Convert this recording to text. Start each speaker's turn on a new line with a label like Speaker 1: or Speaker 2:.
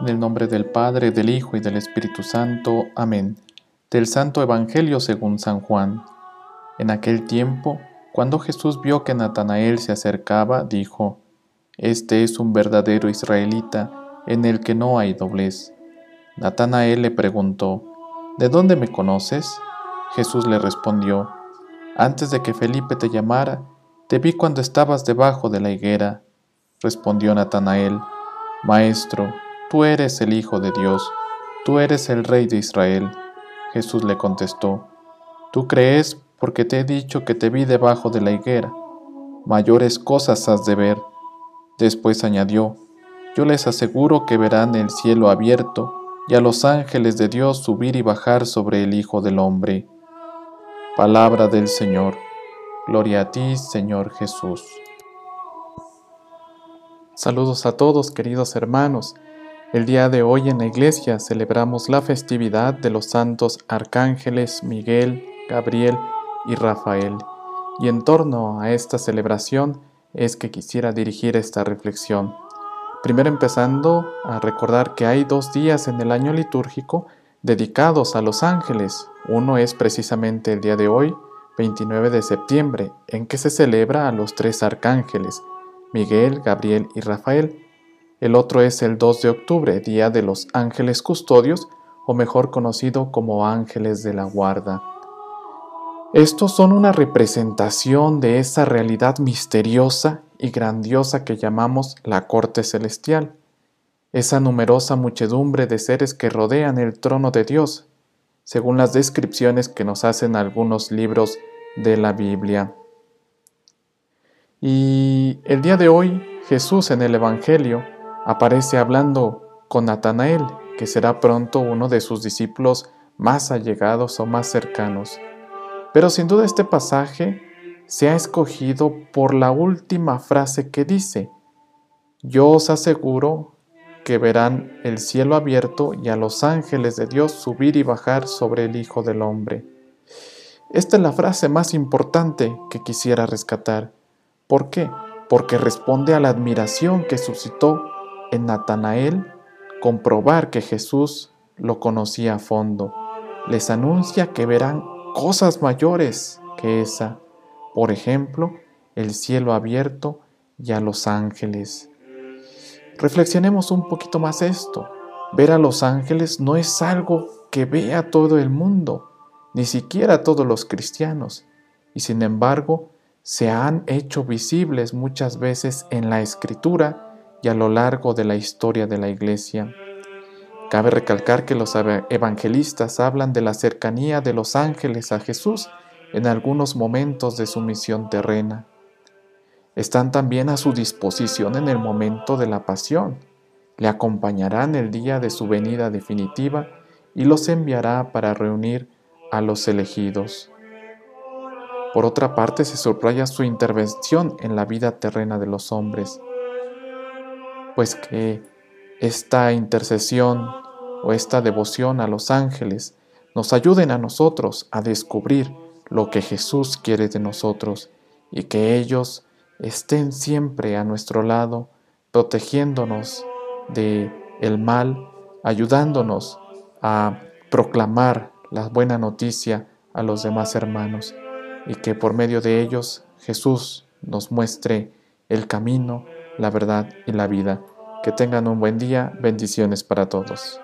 Speaker 1: En el nombre del Padre, del Hijo y del Espíritu Santo. Amén. Del Santo Evangelio según San Juan. En aquel tiempo, cuando Jesús vio que Natanael se acercaba, dijo, Este es un verdadero israelita, en el que no hay doblez. Natanael le preguntó, ¿De dónde me conoces? Jesús le respondió, Antes de que Felipe te llamara, te vi cuando estabas debajo de la higuera. Respondió Natanael, Maestro, tú eres el Hijo de Dios, tú eres el Rey de Israel. Jesús le contestó, Tú crees porque te he dicho que te vi debajo de la higuera. Mayores cosas has de ver. Después añadió, Yo les aseguro que verán el cielo abierto y a los ángeles de Dios subir y bajar sobre el Hijo del Hombre. Palabra del Señor. Gloria a ti, Señor Jesús. Saludos a todos, queridos hermanos. El día de hoy en la iglesia celebramos la festividad de los santos arcángeles Miguel, Gabriel y Rafael. Y en torno a esta celebración es que quisiera dirigir esta reflexión. Primero empezando a recordar que hay dos días en el año litúrgico dedicados a los ángeles. Uno es precisamente el día de hoy, 29 de septiembre, en que se celebra a los tres arcángeles, Miguel, Gabriel y Rafael, el otro es el 2 de octubre, Día de los Ángeles Custodios, o mejor conocido como Ángeles de la Guarda. Estos son una representación de esa realidad misteriosa y grandiosa que llamamos la corte celestial, esa numerosa muchedumbre de seres que rodean el trono de Dios, según las descripciones que nos hacen algunos libros de la Biblia. Y el día de hoy, Jesús en el Evangelio aparece hablando con Natanael, que será pronto uno de sus discípulos más allegados o más cercanos. Pero sin duda este pasaje se ha escogido por la última frase que dice, yo os aseguro que verán el cielo abierto y a los ángeles de Dios subir y bajar sobre el Hijo del Hombre. Esta es la frase más importante que quisiera rescatar. ¿Por qué? Porque responde a la admiración que suscitó en Natanael comprobar que Jesús lo conocía a fondo. Les anuncia que verán cosas mayores que esa. Por ejemplo, el cielo abierto y a los ángeles. Reflexionemos un poquito más esto. Ver a los ángeles no es algo que vea todo el mundo, ni siquiera todos los cristianos, y sin embargo se han hecho visibles muchas veces en la escritura y a lo largo de la historia de la Iglesia. Cabe recalcar que los evangelistas hablan de la cercanía de los ángeles a Jesús en algunos momentos de su misión terrena. Están también a su disposición en el momento de la pasión. Le acompañarán el día de su venida definitiva y los enviará para reunir a los elegidos. Por otra parte, se subraya su intervención en la vida terrena de los hombres pues que esta intercesión o esta devoción a los ángeles nos ayuden a nosotros a descubrir lo que Jesús quiere de nosotros y que ellos estén siempre a nuestro lado, protegiéndonos de el mal, ayudándonos a proclamar la buena noticia a los demás hermanos y que por medio de ellos Jesús nos muestre el camino, la verdad y la vida. Que tengan un buen día. Bendiciones para todos.